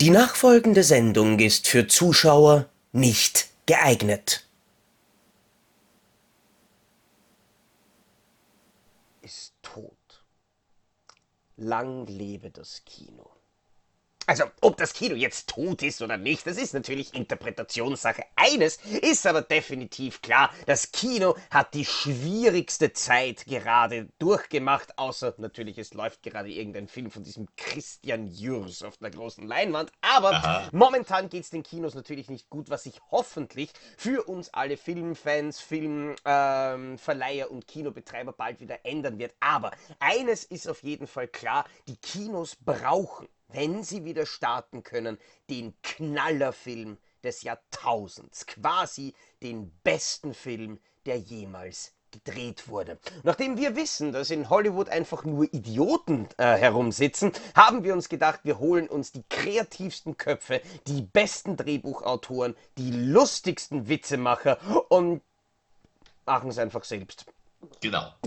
Die nachfolgende Sendung ist für Zuschauer nicht geeignet. Ist tot. Lang lebe das Kino. Also, ob das Kino jetzt tot ist oder nicht, das ist natürlich Interpretationssache. Eines ist aber definitiv klar, das Kino hat die schwierigste Zeit gerade durchgemacht, außer natürlich, es läuft gerade irgendein Film von diesem Christian Jürs auf einer großen Leinwand. Aber Aha. momentan geht es den Kinos natürlich nicht gut, was sich hoffentlich für uns alle Filmfans, Filmverleiher ähm, und Kinobetreiber bald wieder ändern wird. Aber eines ist auf jeden Fall klar, die Kinos brauchen wenn sie wieder starten können, den Knallerfilm des Jahrtausends, quasi den besten Film, der jemals gedreht wurde. Nachdem wir wissen, dass in Hollywood einfach nur Idioten äh, herumsitzen, haben wir uns gedacht, wir holen uns die kreativsten Köpfe, die besten Drehbuchautoren, die lustigsten Witzemacher und machen es einfach selbst. Genau.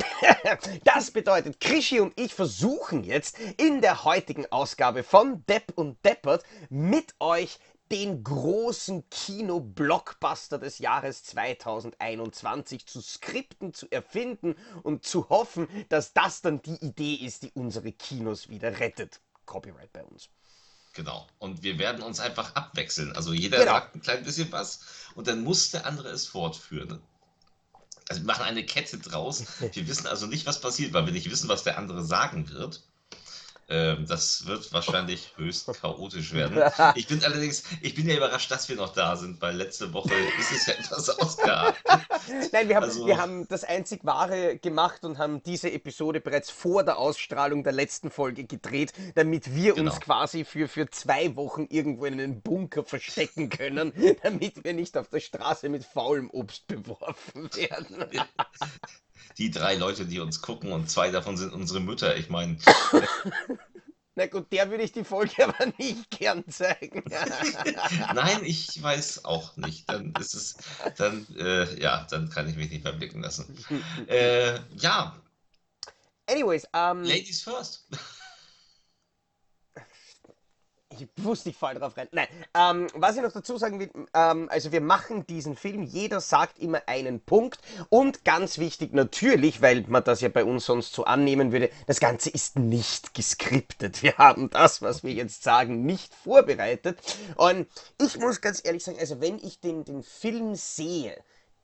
Das bedeutet, Krischi und ich versuchen jetzt in der heutigen Ausgabe von Depp und Deppert mit euch den großen Kino-Blockbuster des Jahres 2021 zu skripten, zu erfinden und zu hoffen, dass das dann die Idee ist, die unsere Kinos wieder rettet. Copyright bei uns. Genau. Und wir werden uns einfach abwechseln. Also jeder genau. sagt ein klein bisschen was und dann muss der andere es fortführen. Also wir machen eine Kette draus. Wir wissen also nicht, was passiert, weil wir nicht wissen, was der andere sagen wird. Ähm, das wird wahrscheinlich höchst chaotisch werden. Ich bin allerdings, ich bin ja überrascht, dass wir noch da sind, weil letzte Woche ist es ja etwas ausgeartet. Nein, wir haben, also, wir haben das einzig Wahre gemacht und haben diese Episode bereits vor der Ausstrahlung der letzten Folge gedreht, damit wir genau. uns quasi für, für zwei Wochen irgendwo in einen Bunker verstecken können, damit wir nicht auf der Straße mit faulem Obst beworfen werden. Die drei Leute, die uns gucken und zwei davon sind unsere Mütter. Ich meine. Na gut, der würde ich die Folge aber nicht gern zeigen. Nein, ich weiß auch nicht. Dann ist es, dann, äh, ja, dann kann ich mich nicht mehr blicken lassen. Äh, ja. Anyways, um, ähm, Ladies first ich wusste, ich fall drauf rein. Nein, ähm, was ich noch dazu sagen will, ähm, also wir machen diesen Film, jeder sagt immer einen Punkt und ganz wichtig natürlich, weil man das ja bei uns sonst so annehmen würde, das Ganze ist nicht geskriptet. Wir haben das, was wir jetzt sagen, nicht vorbereitet und ich muss ganz ehrlich sagen, also wenn ich den, den Film sehe,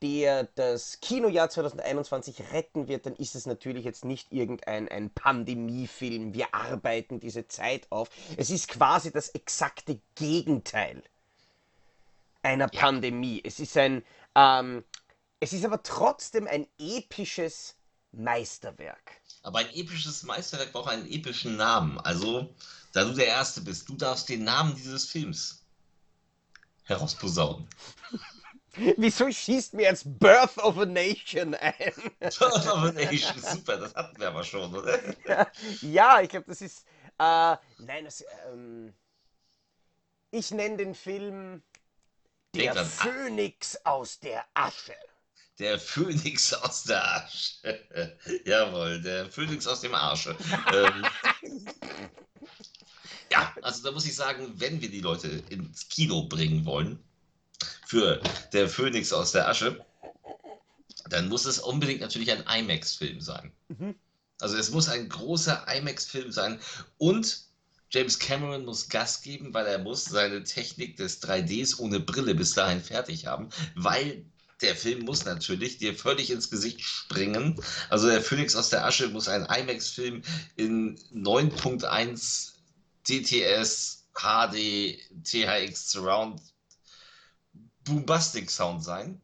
der das Kinojahr 2021 retten wird, dann ist es natürlich jetzt nicht irgendein ein Pandemiefilm. Wir arbeiten diese Zeit auf. Es ist quasi das exakte Gegenteil einer ja. Pandemie. Es ist ein, ähm, es ist aber trotzdem ein episches Meisterwerk. Aber ein episches Meisterwerk braucht einen epischen Namen. Also, da du der Erste bist, du darfst den Namen dieses Films herausposaunen. Wieso schießt mir jetzt Birth of a Nation ein? Birth of a Nation, super, das hatten wir aber schon, oder? Ja, ich glaube, das ist. Äh, nein, das. Ähm, ich nenne den Film Der Phönix aus der Asche. Der Phönix aus der Asche. Jawohl, der Phönix aus dem Arsche. ähm, ja, also da muss ich sagen, wenn wir die Leute ins Kino bringen wollen, für Der Phönix aus der Asche, dann muss es unbedingt natürlich ein IMAX-Film sein. Mhm. Also es muss ein großer IMAX-Film sein und James Cameron muss Gas geben, weil er muss seine Technik des 3Ds ohne Brille bis dahin fertig haben, weil der Film muss natürlich dir völlig ins Gesicht springen. Also der Phönix aus der Asche muss ein IMAX-Film in 9.1 DTS HD THX Surround Boombastic Sound sein.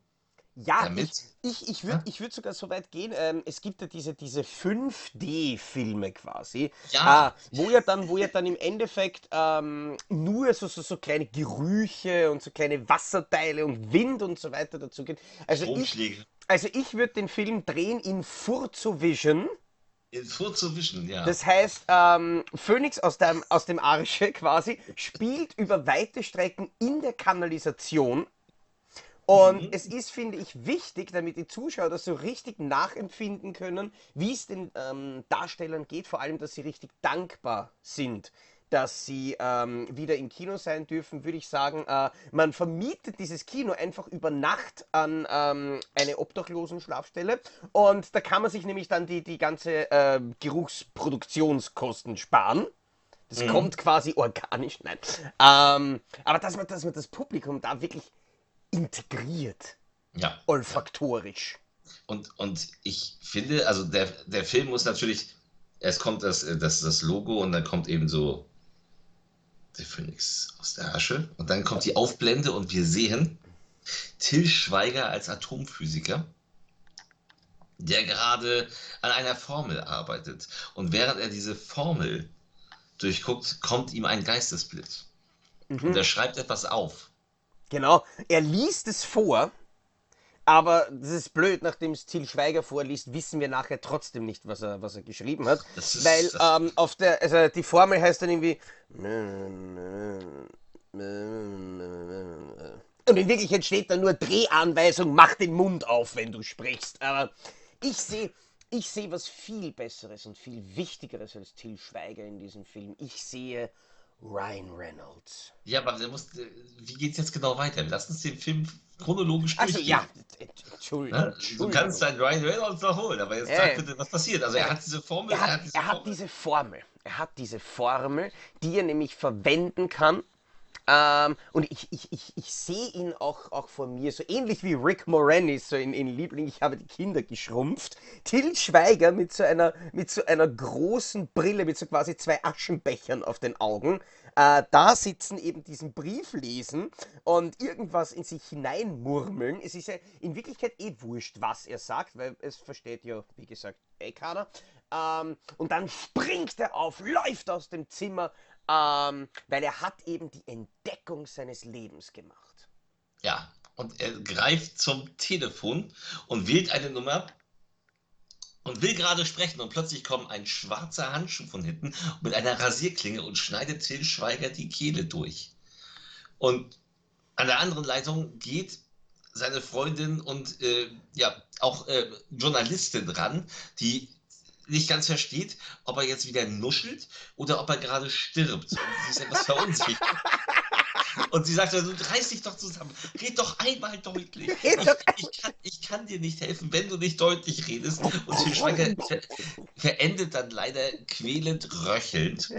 Ja, damit. ich, ich, ich würde ja? würd sogar so weit gehen, ähm, es gibt ja diese, diese 5D-Filme quasi, ja. Äh, wo, ja dann, wo ja dann im Endeffekt ähm, nur so, so, so kleine Gerüche und so kleine Wasserteile und Wind und so weiter dazu geht. Also ich, also ich würde den Film drehen in Furzovision. In Furzovision, ja. Das heißt, ähm, Phoenix aus dem, aus dem Arsche quasi spielt über weite Strecken in der Kanalisation und mhm. es ist, finde ich, wichtig, damit die Zuschauer das so richtig nachempfinden können, wie es den ähm, Darstellern geht, vor allem, dass sie richtig dankbar sind, dass sie ähm, wieder im Kino sein dürfen, würde ich sagen, äh, man vermietet dieses Kino einfach über Nacht an ähm, eine Obdachlosen-Schlafstelle und da kann man sich nämlich dann die, die ganze äh, Geruchsproduktionskosten sparen. Das Mhm. kommt quasi organisch, nein. Ähm, aber dass man, dass man das Publikum da wirklich integriert, Ja. olfaktorisch. Und, und ich finde, also der, der Film muss natürlich, erst kommt das, das, das Logo und dann kommt eben so der Phönix aus der Asche und dann kommt die Aufblende und wir sehen Till Schweiger als Atomphysiker, der gerade an einer Formel arbeitet. Und während er diese Formel durchguckt, kommt ihm ein Geistesblitz. Und er schreibt etwas auf. Genau, er liest es vor, aber das ist blöd, nachdem es Til Schweiger vorliest, wissen wir nachher trotzdem nicht, was er, was er geschrieben hat. Ist- weil ähm, auf der, also die Formel heißt dann irgendwie. Und in Wirklichkeit steht da nur Drehanweisung, mach den Mund auf, wenn du sprichst. Aber ich sehe. Ich sehe was viel Besseres und viel Wichtigeres als Til Schweiger in diesem Film. Ich sehe Ryan Reynolds. Ja, aber der muss, äh, wie geht's jetzt genau weiter? Lass uns den Film chronologisch Also durchgehen. ja, Entschuldigung. Ne? Du kannst deinen Ryan Reynolds noch holen, aber jetzt Ja, sag bitte, was passiert. Also er hat diese Formel, Er hat, diese er hat Formel. diese Formel. Er hat diese Formel, die er nämlich verwenden kann. Ähm, und ich, ich, ich, ich sehe ihn auch, auch vor mir, so ähnlich wie Rick Moranis, so in, in Liebling, ich habe die Kinder geschrumpft. Till Schweiger mit so einer, mit so einer großen Brille, mit so quasi zwei Aschenbechern auf den Augen, äh, da sitzen, eben diesen Brief lesen und irgendwas in sich hineinmurmeln. Es ist ja in Wirklichkeit eh wurscht, was er sagt, weil es versteht ja, wie gesagt, eh keiner. Ähm, und dann springt er auf, läuft aus dem Zimmer, ähm, weil er hat eben die Entdeckung seines Lebens gemacht. Ja, und er greift zum Telefon und wählt eine Nummer und will gerade sprechen und plötzlich kommt ein schwarzer Handschuh von hinten mit einer Rasierklinge und schneidet Till Schweiger die Kehle durch. Und an der anderen Leitung geht seine Freundin und äh, ja auch äh, Journalistin ran, die nicht ganz versteht, ob er jetzt wieder nuschelt oder ob er gerade stirbt. Und sie ist etwas verunsichert. Und sie sagt, also, reiß dich doch zusammen, red doch einmal deutlich. Ich, ich, kann, ich kann dir nicht helfen, wenn du nicht deutlich redest. Und Til Schweiger ver, verendet dann leider quälend röchelnd.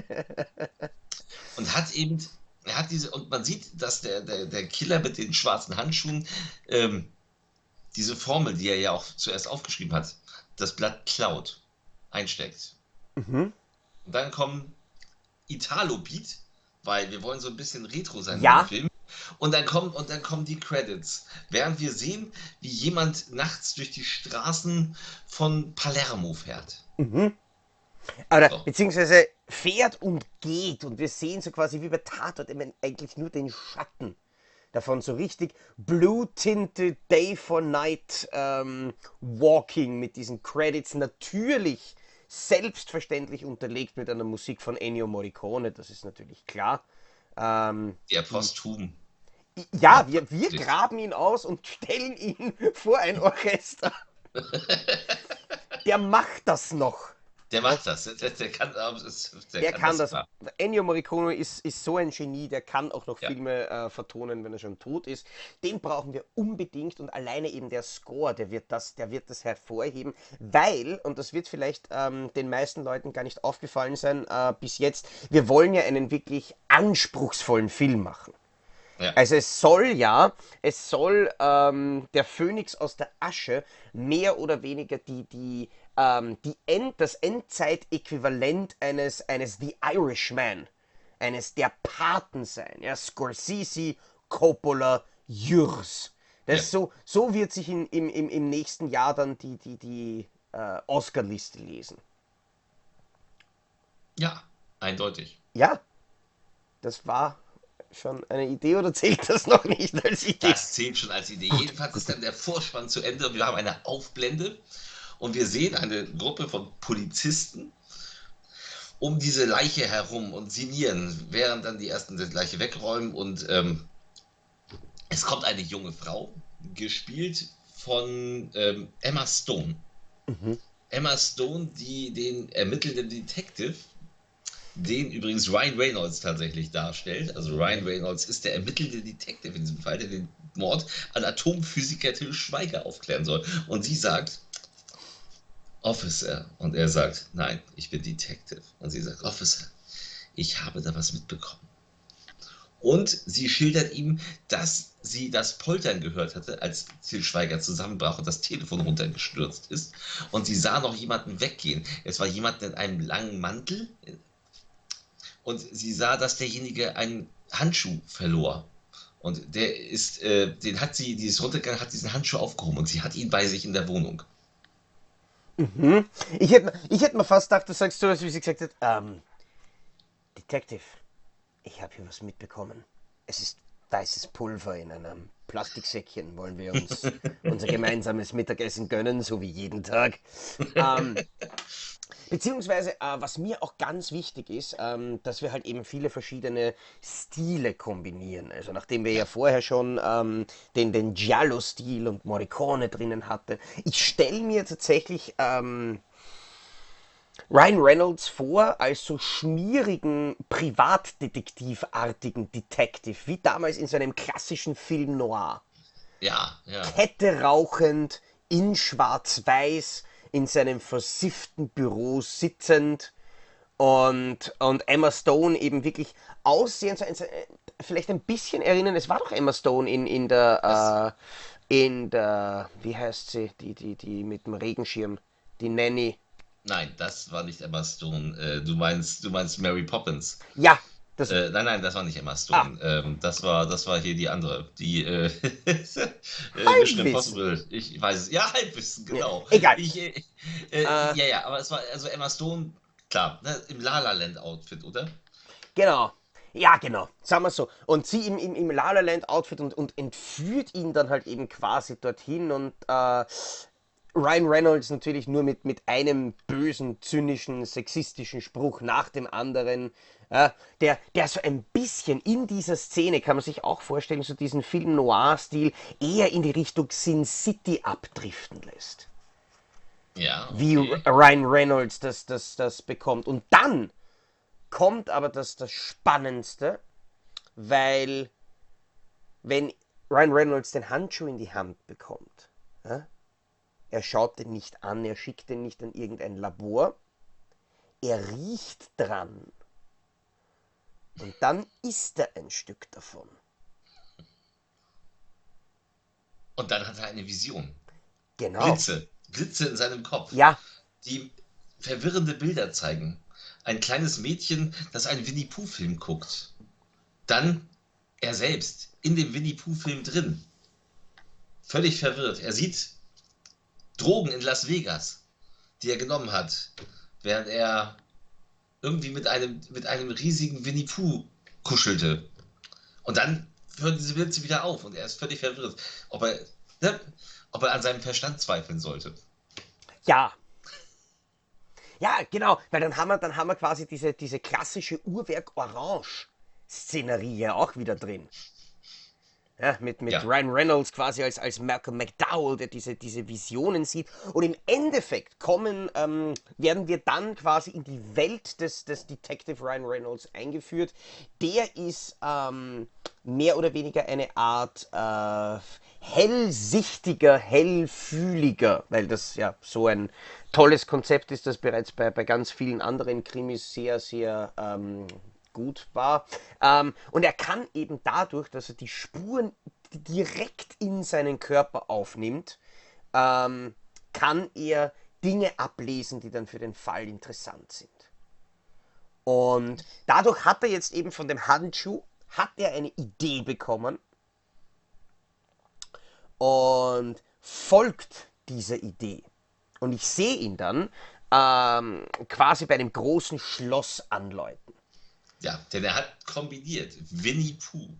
Und hat eben, er hat diese, und man sieht, dass der, der, der Killer mit den schwarzen Handschuhen ähm, diese Formel, die er ja auch zuerst aufgeschrieben hat, das Blatt klaut, einsteckt. Mhm. Und dann kommen Italo-Beat, weil wir wollen so ein bisschen Retro sein Ja. im Film. Und dann kommen und dann kommen die Credits, während wir sehen, wie jemand nachts durch die Straßen von Palermo fährt. Oder So. beziehungsweise fährt und geht und wir sehen so quasi wie bei Tatort eben eigentlich nur den Schatten davon, so richtig blue-tinted Day for Night ähm, Walking mit diesen Credits, natürlich selbstverständlich unterlegt mit einer Musik von Ennio Morricone, das ist natürlich klar. Ähm, Der Posthum. ja, wir, wir graben ihn aus und stellen ihn vor ein Orchester. Der macht das noch. Der macht das. Der, der kann, das- der Der kann das. sogar. Ennio Morricone ist, ist so ein Genie, der kann auch noch Ja. Filme äh, vertonen, wenn er schon tot ist. Den brauchen wir unbedingt und alleine eben der Score, der wird das, der wird das hervorheben, weil, und das wird vielleicht ähm, den meisten Leuten gar nicht aufgefallen sein äh, bis jetzt, wir wollen ja einen wirklich anspruchsvollen Film machen. Ja. Also es soll ja, es soll ähm, der Phönix aus der Asche mehr oder weniger die, die, ähm, die End, das Endzeit-Äquivalent eines, eines The Irishman, eines der Paten sein. Ja, Scorsese, Coppola, Jürs. Das Ja. so, so wird sich in, im, im, im nächsten Jahr dann die, die, die äh, Oscar-Liste lesen. ja, eindeutig. Ja, das war schon eine Idee oder zählt das noch nicht als Idee? Das zählt schon als Idee. Jedenfalls ist dann der Vorspann zu Ende und wir haben eine Aufblende und wir sehen eine Gruppe von Polizisten um diese Leiche herum und sinnieren, während dann die ersten die Leiche wegräumen und ähm, es kommt eine junge Frau, gespielt von ähm, Emma Stone. Emma Stone, die den ermittelnden Detective den übrigens Ryan Reynolds tatsächlich darstellt. Also Ryan Reynolds ist der ermittelnde Detective in diesem Fall, der den Mord an Atomphysiker Till Schweiger aufklären soll. Und sie sagt, Officer. Und er sagt, nein, ich bin Detective. Und sie sagt, Officer, ich habe da was mitbekommen. Und sie schildert ihm, dass sie das Poltern gehört hatte, als Til Schweiger zusammenbrach und das Telefon runtergestürzt ist. Und sie sah noch jemanden weggehen. Es war jemand in einem langen Mantel. Und sie sah, dass derjenige einen Handschuh verlor. Und der ist, äh, den hat sie, die ist runtergegangen, hat diesen Handschuh aufgehoben und sie hat ihn bei sich in der Wohnung. Mhm. Ich hätte ich hätt mir fast gedacht, du sagst so, wie sie gesagt hat, ähm, Detective, ich habe hier was mitbekommen. Es ist weißes Pulver in einem Plastiksäckchen. Wollen wir uns unser gemeinsames Mittagessen gönnen, so wie jeden Tag? Ähm, beziehungsweise, äh, was mir auch ganz wichtig ist, ähm, dass wir halt eben viele verschiedene Stile kombinieren. Also nachdem wir ja vorher schon ähm, den, den Giallo-Stil und Morricone drinnen hatten, ich stelle mir tatsächlich ähm, Ryan Reynolds vor als so schmierigen, privatdetektivartigen Detective, wie damals in seinem klassischen Film Noir. Ja, ja. Kette rauchend, in schwarz-weiß, in seinem versifften Büro sitzend und, und Emma Stone eben wirklich aussehen, so, so, vielleicht ein bisschen erinnern, es war doch Emma Stone in, in der, äh, in der, wie heißt sie, die, die, die mit dem Regenschirm, die Nanny. Nein, das war nicht Emma Stone. Äh, du meinst, du meinst Mary Poppins. Ja, das äh, nein, nein, das war nicht Emma Stone. Ah. Ähm, das war, das war hier die andere, die äh, Mission Impossible. Ich weiß es. Ja, Halbwissen, genau. Ja, egal. Ich, äh, äh, ja, ja, aber es war also Emma Stone, klar, ne, im La La Land Outfit, oder? Genau. Ja, genau. Sagen wir so. Und sie im, im, im La La Land Outfit und, und entführt ihn dann halt eben quasi dorthin und äh, Ryan Reynolds natürlich nur mit, mit einem bösen, zynischen, sexistischen Spruch nach dem anderen. Äh, der, der so ein bisschen in dieser Szene, kann man sich auch vorstellen, so diesen Film Noir-Stil eher in die Richtung Sin City abdriften lässt. Ja. Okay. Wie Ryan Reynolds das, das, das bekommt. Und dann kommt aber das, das Spannendste, weil wenn Ryan Reynolds den Handschuh in die Hand bekommt, ja, er schaut den nicht an, er schickt den nicht an irgendein Labor. Er riecht dran. Und dann isst er ein Stück davon. Und dann hat er eine Vision. Genau. Blitze. Blitze in seinem Kopf. Ja. Die verwirrende Bilder zeigen. Ein kleines Mädchen, das einen Winnie Pooh-Film guckt. Dann er selbst in dem Winnie Pooh-Film drin. Völlig verwirrt. Er sieht Drogen in Las Vegas, die er genommen hat, während er irgendwie mit einem, mit einem riesigen Winnie Pooh kuschelte. Und dann hören diese Blitze wieder auf und er ist völlig verwirrt, ob er, ne, ob er an seinem Verstand zweifeln sollte. Ja. Ja, genau, weil dann haben wir, dann haben wir quasi diese, diese klassische Uhrwerk-Orange-Szenerie ja auch wieder drin. Ja, mit mit ja. Ryan Reynolds quasi als, als Malcolm McDowell, der diese, diese Visionen sieht. Und im Endeffekt kommen, ähm, werden wir dann quasi in die Welt des, des Detective Ryan Reynolds eingeführt. Der ist ähm, mehr oder weniger eine Art äh, hellsichtiger, hellfühliger, weil das ja so ein tolles Konzept ist, das bereits bei, bei ganz vielen anderen Krimis sehr, sehr ähm, gut war. Ähm, und er kann eben dadurch, dass er die Spuren direkt in seinen Körper aufnimmt, ähm, kann er Dinge ablesen, die dann für den Fall interessant sind. Und dadurch hat er jetzt eben von dem Handschuh, hat er eine Idee bekommen und folgt dieser Idee. Und ich sehe ihn dann ähm, quasi bei einem großen Schloss anläuten. Ja, denn er hat kombiniert Winnie Pooh.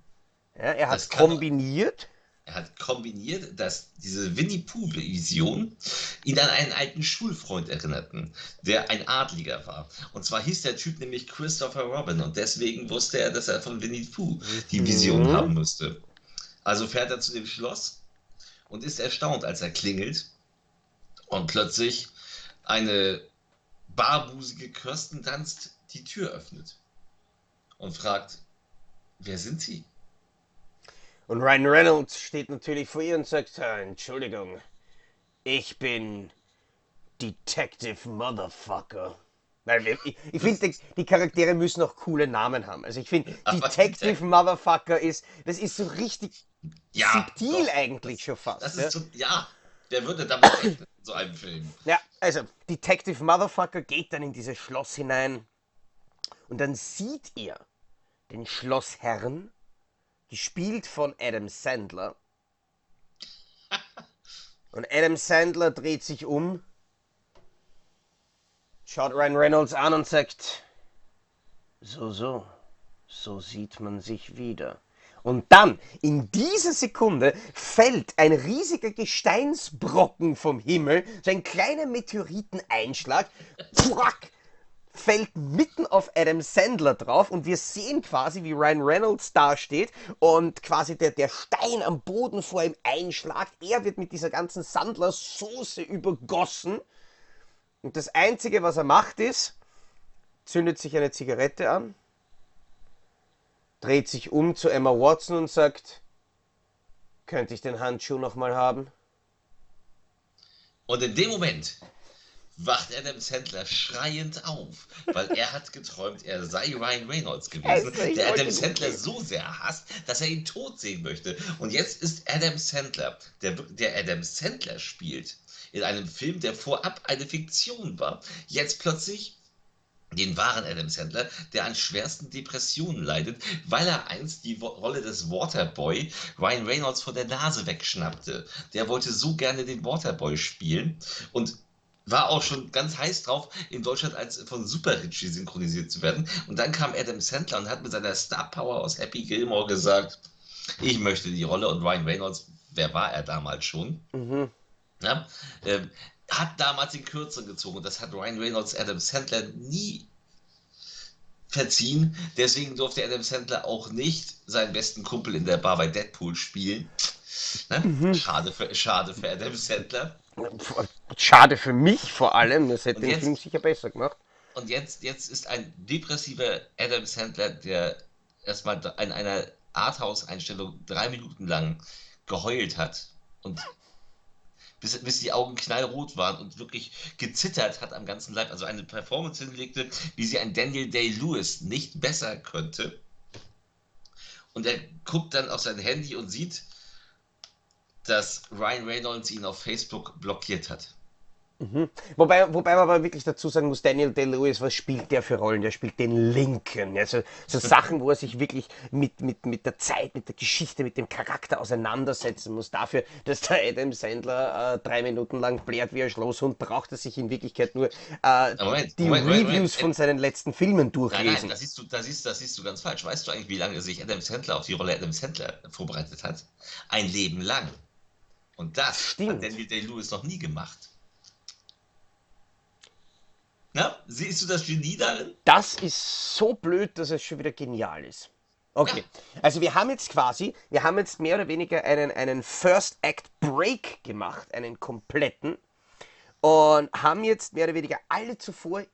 Ja, er hat kombiniert. Er hat kombiniert, dass diese Winnie Pooh-Vision ihn an einen alten Schulfreund erinnerten, der ein Adliger war. Und zwar hieß der Typ nämlich Christopher Robin und deswegen wusste er, dass er von Winnie Pooh die Vision mhm. haben müsste. Also fährt er zu dem Schloss und ist erstaunt, als er klingelt und plötzlich eine barbusige Kirsten tanzt, die Tür öffnet und fragt, wer sind Sie? Und Ryan Reynolds steht natürlich vor ihr und sagt, "Ah, Entschuldigung, ich bin Detective Motherfucker. Wir, ich, ich finde, die, die Charaktere müssen auch coole Namen haben. Also ich finde, Detective Detec- Motherfucker ist, das ist so richtig Ja, subtil doch. eigentlich schon fast. Das ja. ist so, ja, wer würde damit rechnen, so einem Film? Ja, also Detective Motherfucker geht dann in dieses Schloss hinein und dann sieht ihr den Schlossherrn, gespielt von Adam Sandler. Und Adam Sandler dreht sich um, schaut Ryan Reynolds an und sagt, so, so, so sieht man sich wieder. Und dann, in dieser Sekunde, fällt ein riesiger Gesteinsbrocken vom Himmel, so ein kleiner Meteoriteneinschlag, pfuack, fällt mitten auf Adam Sandler drauf und wir sehen quasi, wie Ryan Reynolds dasteht und quasi der, der Stein am Boden vor ihm einschlagt. Er wird mit dieser ganzen Sandler-Soße übergossen. Und das Einzige, was er macht, ist, zündet sich eine Zigarette an, dreht sich um zu Emma Watson und sagt, könnte ich den Handschuh nochmal haben? Und in dem Moment wacht Adam Sandler schreiend auf, weil er hat geträumt, er sei Ryan Reynolds gewesen, der Adam Sandler so sehr hasst, dass er ihn tot sehen möchte. Und jetzt ist Adam Sandler, der, der Adam Sandler spielt, in einem Film, der vorab eine Fiktion war, jetzt plötzlich den wahren Adam Sandler, der an schwersten Depressionen leidet, weil er einst die Rolle des Waterboy Ryan Reynolds vor der Nase wegschnappte. Der wollte so gerne den Waterboy spielen und war auch schon ganz heiß drauf, in Deutschland als von Super Richie synchronisiert zu werden. Und dann kam Adam Sandler und hat mit seiner Star Power aus Happy Gilmore gesagt, ich möchte die Rolle und Ryan Reynolds, wer war er damals schon? Mhm. Ja, ähm, hat damals den Kürzeren gezogen. Das hat Ryan Reynolds Adam Sandler nie verziehen. Deswegen durfte Adam Sandler auch nicht seinen besten Kumpel in der Bar bei Deadpool spielen. Ne? Schade, für, schade für Adam Sandler. Schade für mich vor allem, das hätte den Film sicher besser gemacht. Und jetzt, jetzt ist ein depressiver Adam Sandler, der erstmal in einer Arthouse-Einstellung drei Minuten lang geheult hat und bis, bis die Augen knallrot waren und wirklich gezittert hat am ganzen Leib, also eine Performance hinlegte, wie sie ein Daniel Day-Lewis nicht besser könnte. Und er guckt dann auf sein Handy und sieht, dass Ryan Reynolds ihn auf Facebook blockiert hat. Wobei, wobei man aber wirklich dazu sagen muss, Daniel Day-Lewis, was spielt der für Rollen? Der spielt den Linken. Also so Sachen, wo er sich wirklich mit, mit, mit der Zeit, mit der Geschichte, mit dem Charakter auseinandersetzen muss. Dafür, dass der Adam Sandler äh, drei Minuten lang blärt wie ein Schlosshund, braucht er sich in Wirklichkeit nur äh, Moment, die Moment, Reviews Moment. von seinen letzten Filmen Nein, durchlesen. nein, das siehst, du, das, siehst, das siehst du ganz falsch. Weißt du eigentlich, wie lange sich Adam Sandler auf die Rolle Adam Sandler vorbereitet hat? Ein Leben lang. Und das Stimmt. hat Daniel Day-Lewis noch nie gemacht. Na, siehst du das Genie darin? Das ist so blöd, dass es schon wieder genial ist. Okay, also wir haben jetzt quasi, wir haben jetzt mehr oder weniger einen, einen First Act Break gemacht, einen kompletten, und haben jetzt mehr oder weniger alle zuvor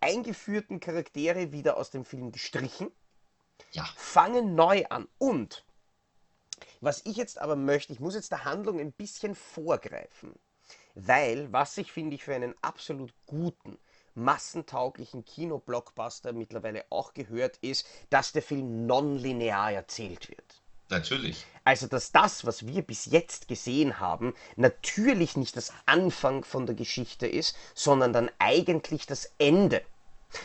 eingeführten Charaktere wieder aus dem Film gestrichen, Ja. fangen neu an. Und was ich jetzt aber möchte, ich muss jetzt der Handlung ein bisschen vorgreifen. Weil, was ich finde ich für einen absolut guten, massentauglichen Kinoblockbuster mittlerweile auch gehört, ist, dass der Film nonlinear erzählt wird. Natürlich. Also, dass das, was wir bis jetzt gesehen haben, natürlich nicht das Anfang von der Geschichte ist, sondern dann eigentlich das Ende.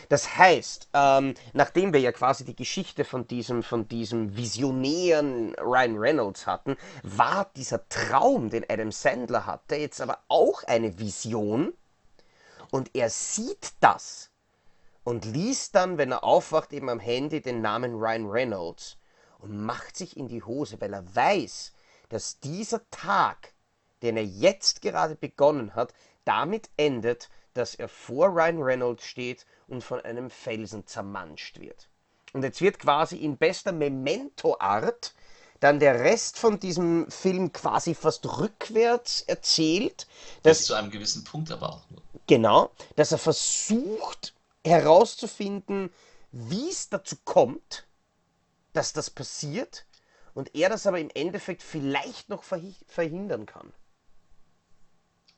Das heißt, ähm, nachdem wir ja quasi die Geschichte von diesem, von diesem visionären Ryan Reynolds hatten, war dieser Traum, den Adam Sandler hatte, jetzt aber auch eine Vision. Und er sieht das und liest dann, wenn er aufwacht, eben am Handy den Namen Ryan Reynolds und macht sich in die Hose, weil er weiß, dass dieser Tag, den er jetzt gerade begonnen hat, damit endet, dass er vor Ryan Reynolds steht und von einem Felsen zermanscht wird. Und jetzt wird quasi in bester Memento-Art dann der Rest von diesem Film quasi fast rückwärts erzählt, dass Bis zu einem gewissen Punkt aber auch nur. Genau, dass er versucht, herauszufinden, wie es dazu kommt, dass das passiert und er das aber im Endeffekt vielleicht noch verhi- verhindern kann.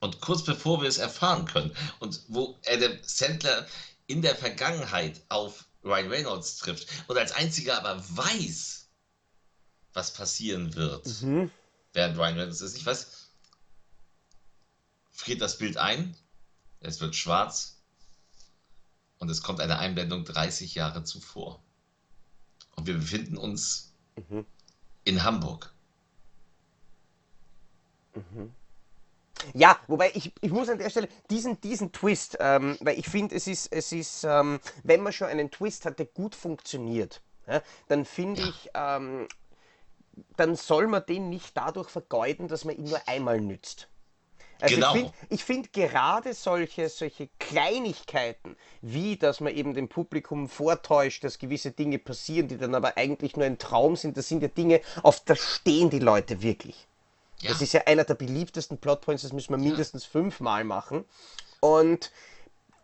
Und kurz bevor wir es erfahren können und wo Adam Sandler in der Vergangenheit auf Ryan Reynolds trifft und als einziger aber weiß, was passieren wird, während Ryan Reynolds es nicht weiß, friert das Bild ein, es wird schwarz. Und es kommt eine Einblendung 30 Jahre zuvor. Und wir befinden uns in Hamburg. Ja, wobei ich, ich muss an der Stelle diesen, diesen Twist, ähm, weil ich finde, es ist, es ist ähm, wenn man schon einen Twist hat, der gut funktioniert, ja, dann finde ich, ähm, dann soll man den nicht dadurch vergeuden, dass man ihn nur einmal nützt. Also Genau. ich finde find gerade solche, solche Kleinigkeiten, wie dass man eben dem Publikum vortäuscht, dass gewisse Dinge passieren, die dann aber eigentlich nur ein Traum sind, das sind ja Dinge, auf das stehen die Leute wirklich. Ja. Das ist ja einer der beliebtesten Plotpoints, das müssen wir mindestens fünfmal machen. Und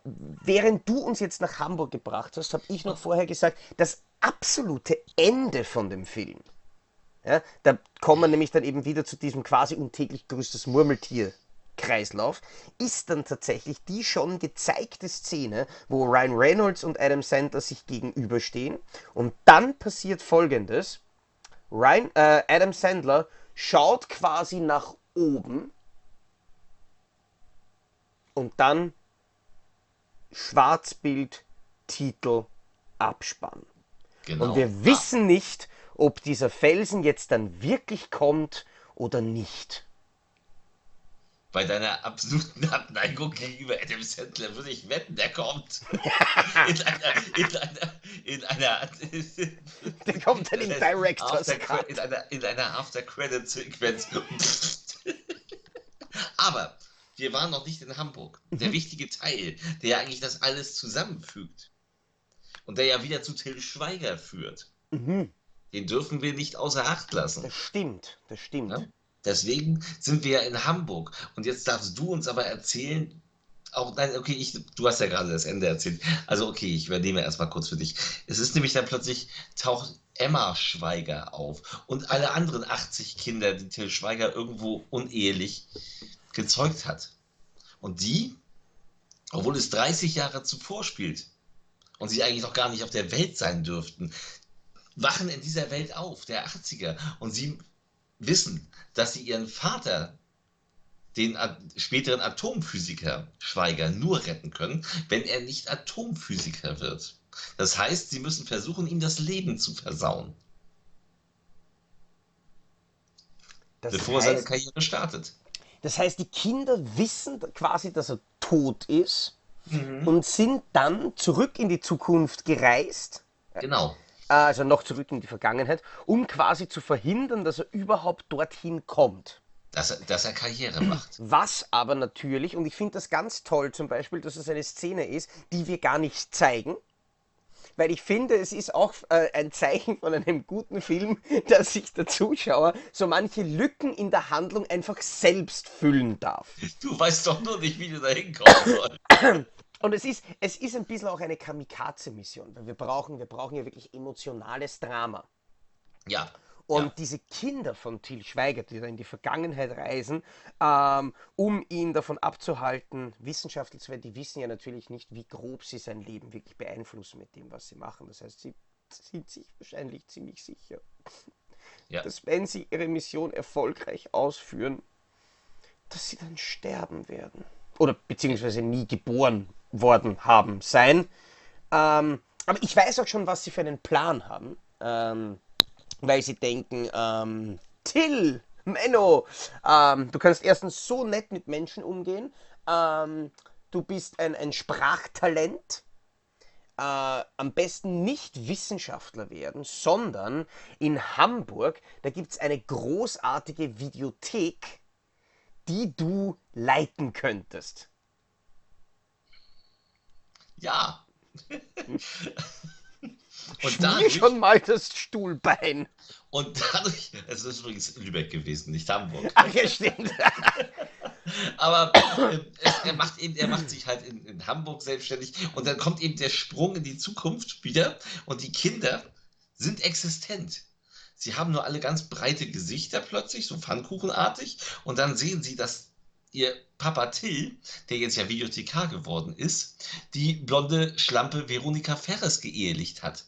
während du uns jetzt nach Hamburg gebracht hast, habe ich noch vorher gesagt, das absolute Ende von dem Film. Ja, da kommen wir nämlich dann eben wieder zu diesem quasi untäglich größtes Murmeltier-Kreislauf, ist dann tatsächlich die schon gezeigte Szene, wo Ryan Reynolds und Adam Sandler sich gegenüberstehen. Und dann passiert folgendes. Ryan, äh, Adam Sandler schaut quasi nach oben und dann Schwarzbild, Titel, Abspann. Genau. Und wir wissen nicht, ob dieser Felsen jetzt dann wirklich kommt oder nicht. Bei deiner absoluten Abneigung gegenüber Adam Sandler würde ich wetten, der kommt. in einer, in einer, in einer, Der kommt in Director's After- in einer, in einer After-Credit-Sequenz. Aber wir waren noch nicht in Hamburg. Mhm. Der wichtige Teil, der ja eigentlich das alles zusammenfügt und der ja wieder zu Till Schweiger führt, Mhm. den dürfen wir nicht außer Acht lassen. Das stimmt, das stimmt. Ja? Deswegen sind wir ja in Hamburg. Und jetzt darfst du uns aber erzählen, auch nein, okay, ich, du hast ja gerade das Ende erzählt. Also okay, ich übernehme erstmal kurz für dich. Es ist nämlich dann plötzlich taucht Emma Schweiger auf und alle anderen 80 Kinder, die Till Schweiger irgendwo unehelich gezeugt hat. Und die, obwohl es 30 Jahre zuvor spielt und sie eigentlich noch gar nicht auf der Welt sein dürften, wachen in dieser Welt auf, der 80er. Und sie wissen, dass sie ihren Vater, den späteren Atomphysiker Schweiger, nur retten können, wenn er nicht Atomphysiker wird. Das heißt, sie müssen versuchen, ihm das Leben zu versauen, Das, bevor seine heißt, Karriere startet. das heißt, die Kinder wissen quasi, dass er tot ist und sind dann zurück in die Zukunft gereist, Genau. Also noch zurück in die Vergangenheit, um quasi zu verhindern, dass er überhaupt dorthin kommt. Dass er, dass er Karriere macht. Was aber natürlich, und ich finde das ganz toll zum Beispiel, dass es eine Szene ist, die wir gar nicht zeigen, weil ich finde, es ist auch äh, ein Zeichen von einem guten Film, dass sich der Zuschauer so manche Lücken in der Handlung einfach selbst füllen darf. Du weißt doch nur nicht, wie du da hinkommen sollst. Und es ist, es ist ein bisschen auch eine Kamikaze-Mission, weil wir brauchen, wir brauchen ja wirklich emotionales Drama. Ja. Und ja. diese Kinder von Til Schweiger, die da in die Vergangenheit reisen, ähm, um ihn davon abzuhalten, Wissenschaftler zu werden, die wissen ja natürlich nicht, wie grob sie sein Leben wirklich beeinflussen mit dem, was sie machen. Das heißt, sie sind sich wahrscheinlich ziemlich sicher, Ja. dass wenn sie ihre Mission erfolgreich ausführen, dass sie dann sterben werden. Oder beziehungsweise nie geboren worden haben sein. Ähm, aber ich weiß auch schon, was sie für einen Plan haben. Ähm, weil sie denken, ähm, Till, Menno, ähm, du kannst erstens so nett mit Menschen umgehen, ähm, du bist ein, ein Sprachtalent, äh, am besten nicht Wissenschaftler werden, sondern in Hamburg, da gibt es eine großartige Videothek, die du leiten könntest. Ja. Und dadurch, schon mal das Stuhlbein. und dadurch, es ist übrigens Lübeck gewesen, nicht Hamburg. Ach ja, stimmt. Aber äh, es, er, macht eben, er macht sich halt in, in Hamburg selbstständig und dann kommt eben der Sprung in die Zukunft wieder und die Kinder sind existent. Sie haben nur alle ganz breite Gesichter plötzlich, so Pfannkuchenartig, und dann sehen sie, dass ihr Papa Till, der jetzt ja Videothekar geworden ist, die blonde Schlampe Veronika Ferres geehelicht hat.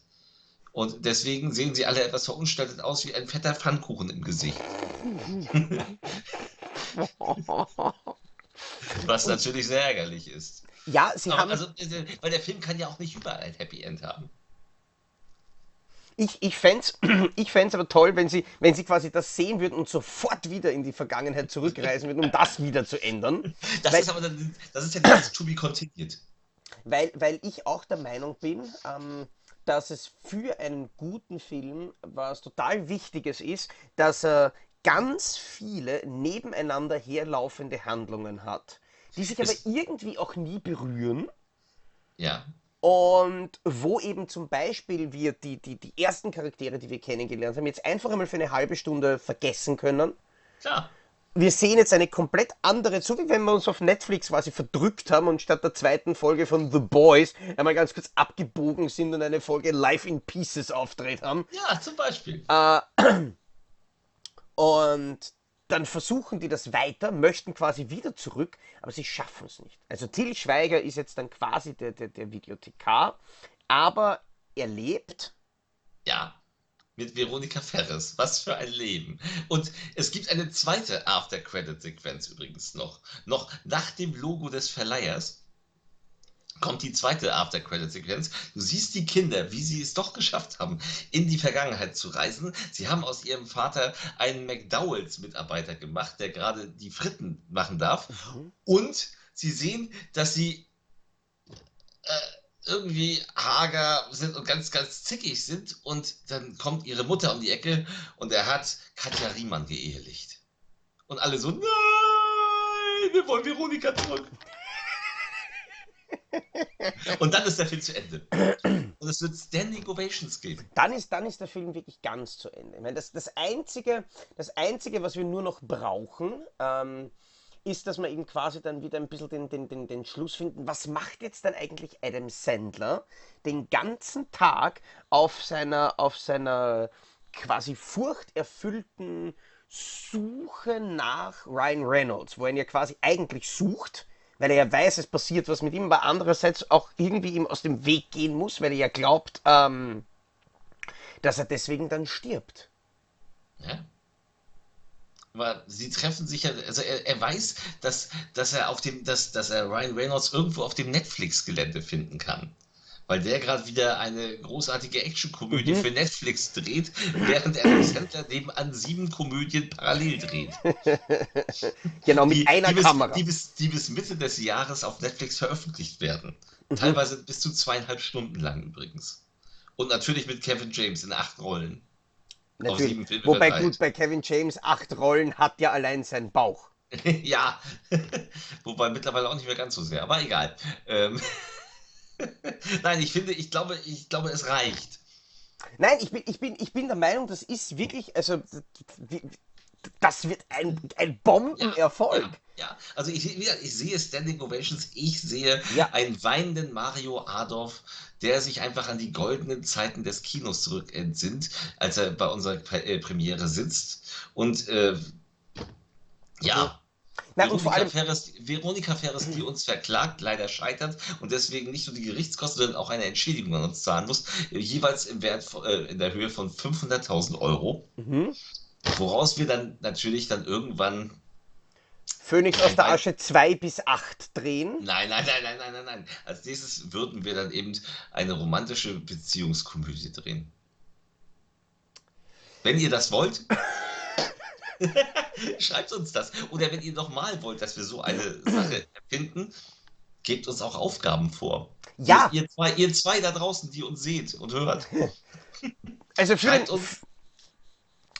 Und deswegen sehen sie alle etwas verunstaltet aus wie ein fetter Pfannkuchen im Gesicht. Was natürlich sehr ärgerlich ist. Ja, sie Aber haben. also, äh, weil der Film kann ja auch nicht überall ein Happy End haben. Ich, ich fände es ich fänd's aber toll, wenn sie, wenn sie quasi das sehen würden und sofort wieder in die Vergangenheit zurückreisen würden, um das wieder zu ändern. Das Weil- ist aber dann, das ist ja das To Be Continued. Weil, weil ich auch der Meinung bin, ähm, dass es für einen guten Film was total Wichtiges ist, dass er ganz viele nebeneinander herlaufende Handlungen hat, die sich aber irgendwie auch nie berühren. Ja. Und wo eben zum Beispiel wir die, die, die ersten Charaktere, die wir kennengelernt haben, jetzt einfach einmal für eine halbe Stunde vergessen können. Klar. Wir sehen jetzt eine komplett andere, so wie wenn wir uns auf Netflix quasi verdrückt haben und statt der zweiten Folge von The Boys einmal ganz kurz abgebogen sind und eine Folge Life in Pieces aufdreht haben. Ja, zum Beispiel. Und dann versuchen die das weiter, möchten quasi wieder zurück, aber sie schaffen es nicht. Also Till Schweiger ist jetzt dann quasi der, der, der Videothekar, aber er lebt Ja. Mit Veronika Ferres. Was für ein Leben. Und es gibt eine zweite After-Credit-Sequenz übrigens noch. Noch nach dem Logo des Verleihers kommt die zweite After-Credit-Sequenz. Du siehst die Kinder, wie sie es doch geschafft haben, in die Vergangenheit zu reisen. Sie haben aus ihrem Vater einen McDowells-Mitarbeiter gemacht, der gerade die Fritten machen darf. Und sie sehen, dass sie äh, irgendwie hager sind und ganz, ganz zickig sind. Und dann kommt ihre Mutter um die Ecke und er hat Katja Riemann geehelicht. Und alle so, nein, wir wollen Veronika zurück. Und dann ist der Film zu Ende. Und es wird Standing Ovations geben. dann ist, dann ist der Film wirklich ganz zu Ende. Ich meine, das, das, Einzige, das Einzige, was wir nur noch brauchen, ähm, ist, dass wir eben quasi dann wieder ein bisschen den, den, den, den Schluss finden. Was macht jetzt dann eigentlich Adam Sandler den ganzen Tag auf seiner, auf seiner quasi furchterfüllten Suche nach Ryan Reynolds, wo er ihn ja quasi eigentlich sucht, weil er ja weiß, es passiert was mit ihm, aber andererseits auch irgendwie ihm aus dem Weg gehen muss, weil er ja glaubt, ähm, dass er deswegen dann stirbt. Ja. Aber sie treffen sich ja, also er, er weiß, dass, dass er auf dem, dass, dass er Ryan Reynolds irgendwo auf dem Netflix-Gelände finden kann. Weil der gerade wieder eine großartige Actionkomödie Mhm. für Netflix dreht, während Adam Sandler nebenan sieben Komödien parallel dreht. Genau, mit die, einer die bis, Kamera. Die bis, die bis Mitte des Jahres auf Netflix veröffentlicht werden. Mhm. Teilweise bis zu zweieinhalb Stunden lang übrigens. Und natürlich mit Kevin James in acht Rollen. Natürlich. Wobei verteilt. gut, bei Kevin James acht Rollen hat ja allein sein Bauch. ja, wobei mittlerweile auch nicht mehr ganz so sehr, aber egal. Ähm Nein, ich finde, ich glaube, ich glaube, es reicht. Nein, ich bin, ich bin, ich bin der Meinung, das ist wirklich, also das wird ein, ein Bombenerfolg. Ja, ja. also ich, ich sehe Standing Ovations, ich sehe Ja. einen weinenden Mario Adolf, der sich einfach an die goldenen Zeiten des Kinos zurück entsinnt, als er bei unserer äh, Premiere sitzt. Und äh, ja. Na, und vor Veronika allem, Ferres, Veronika Ferres, die uns verklagt, leider scheitert und deswegen nicht nur die Gerichtskosten, sondern auch eine Entschädigung an uns zahlen muss, äh, jeweils im Wert äh, in der Höhe von 500.000 Euro, mhm. woraus wir dann natürlich dann irgendwann Phoenix aus der Asche 2 bis 8 drehen. Nein, nein, nein, nein, nein, nein, nein. Als nächstes würden wir dann eben eine romantische Beziehungskomödie drehen. Wenn ihr das wollt, schreibt uns das. Oder wenn ihr noch mal wollt, dass wir so eine Sache erfinden, gebt uns auch Aufgaben vor. Ja. Ihr, ihr, zwei, ihr zwei da draußen, die uns seht und hört. Also für den, uns.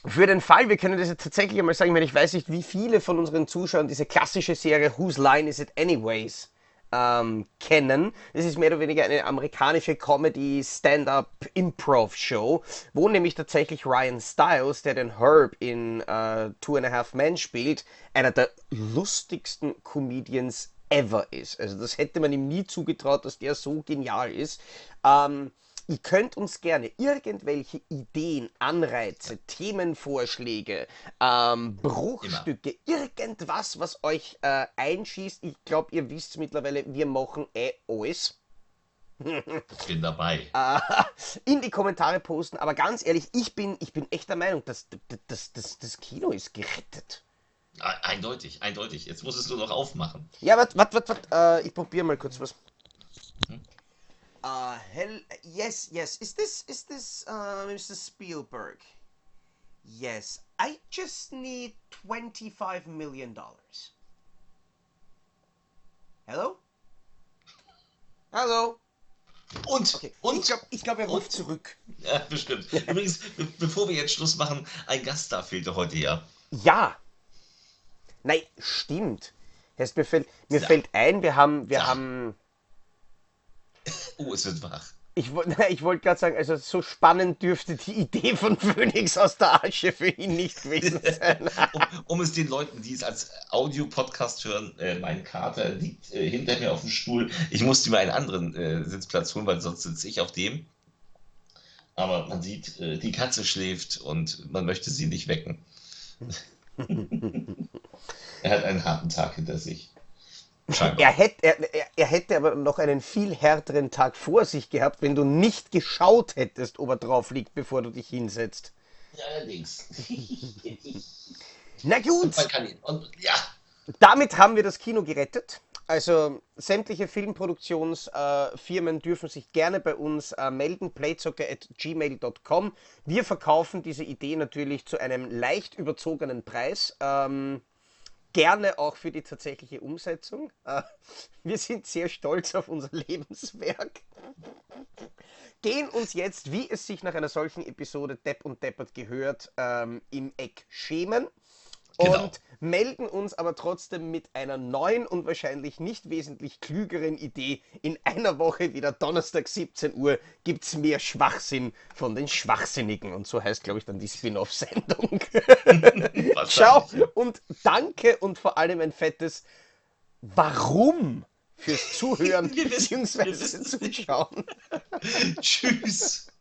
für den Fall, wir können das jetzt tatsächlich einmal sagen, ich meine, ich weiß nicht, wie viele von unseren Zuschauern diese klassische Serie Whose Line Is It Anyways ähm, kennen. Das ist mehr oder weniger eine amerikanische Comedy-Stand-Up-Improv-Show, wo nämlich tatsächlich Ryan Stiles, der den Herb in äh, Two and a Half Men spielt, einer der lustigsten Comedians ever ist. Also das hätte man ihm nie zugetraut, dass der so genial ist. Ähm, Ihr könnt uns gerne irgendwelche Ideen, Anreize, Themenvorschläge, ähm, Bruchstücke, Immer. irgendwas, was euch äh, einschießt. Ich glaube, ihr wisst mittlerweile, wir machen eh alles. Ich bin dabei. Äh, in die Kommentare posten, aber ganz ehrlich, ich bin, ich bin echt der Meinung, dass das, das, das Kino ist gerettet. Eindeutig, eindeutig. Jetzt muss es nur noch aufmachen. Ja, warte, warte, warte, wart, äh, ich probiere mal kurz was. Hm? Uh, hell, yes, yes. Is this is this uh, Mr. Spielberg? Yes. I just need twenty-five million dollars. Hello? Hallo? Und, okay. und ich glaube, glaub, er ruft zurück. Ja, bestimmt. Übrigens, be bevor wir jetzt Schluss machen, ein Gast da fehlte heute ja. Ja. Nein, stimmt. Heißt, mir fällt, mir ja. fällt ein, wir haben, wir ja. haben Oh, es wird wach. Ich, ich wollte gerade sagen, also so spannend dürfte die Idee von Phoenix aus der Asche für ihn nicht gewesen sein. um, um, es den Leuten, die es als Audio-Podcast hören, äh, mein Kater liegt äh, hinter mir auf dem Stuhl. Ich musste mir einen anderen äh, Sitzplatz holen, weil sonst sitze ich auf dem. Aber man sieht, äh, die Katze schläft und man möchte sie nicht wecken. er hat einen harten Tag hinter sich. Er hätte, er, er, hätte aber noch einen viel härteren Tag vor sich gehabt, wenn du nicht geschaut hättest, ob er drauf liegt, bevor du dich hinsetzt. Ja, allerdings. Na gut. Man kann ihn. Und, ja. Damit haben wir das Kino gerettet. Also sämtliche Filmproduktionsfirmen äh, dürfen sich gerne bei uns äh, melden, playzocker.gmail.com. Wir verkaufen diese Idee natürlich zu einem leicht überzogenen Preis. Ähm, gerne auch für die tatsächliche Umsetzung. Äh, wir sind sehr stolz auf unser Lebenswerk. Gehen uns jetzt, wie es sich nach einer solchen Episode Depp und Deppert gehört, ähm, im Eck schämen. Genau. Und melden uns aber trotzdem mit einer neuen und wahrscheinlich nicht wesentlich klügeren Idee. In einer Woche wieder Donnerstag 17 Uhr gibt es mehr Schwachsinn von den Schwachsinnigen. Und so heißt, glaube ich, dann die Spin-off-Sendung. Ciao und danke und vor allem ein fettes Warum fürs Zuhören bzw. Zuschauen. Tschüss.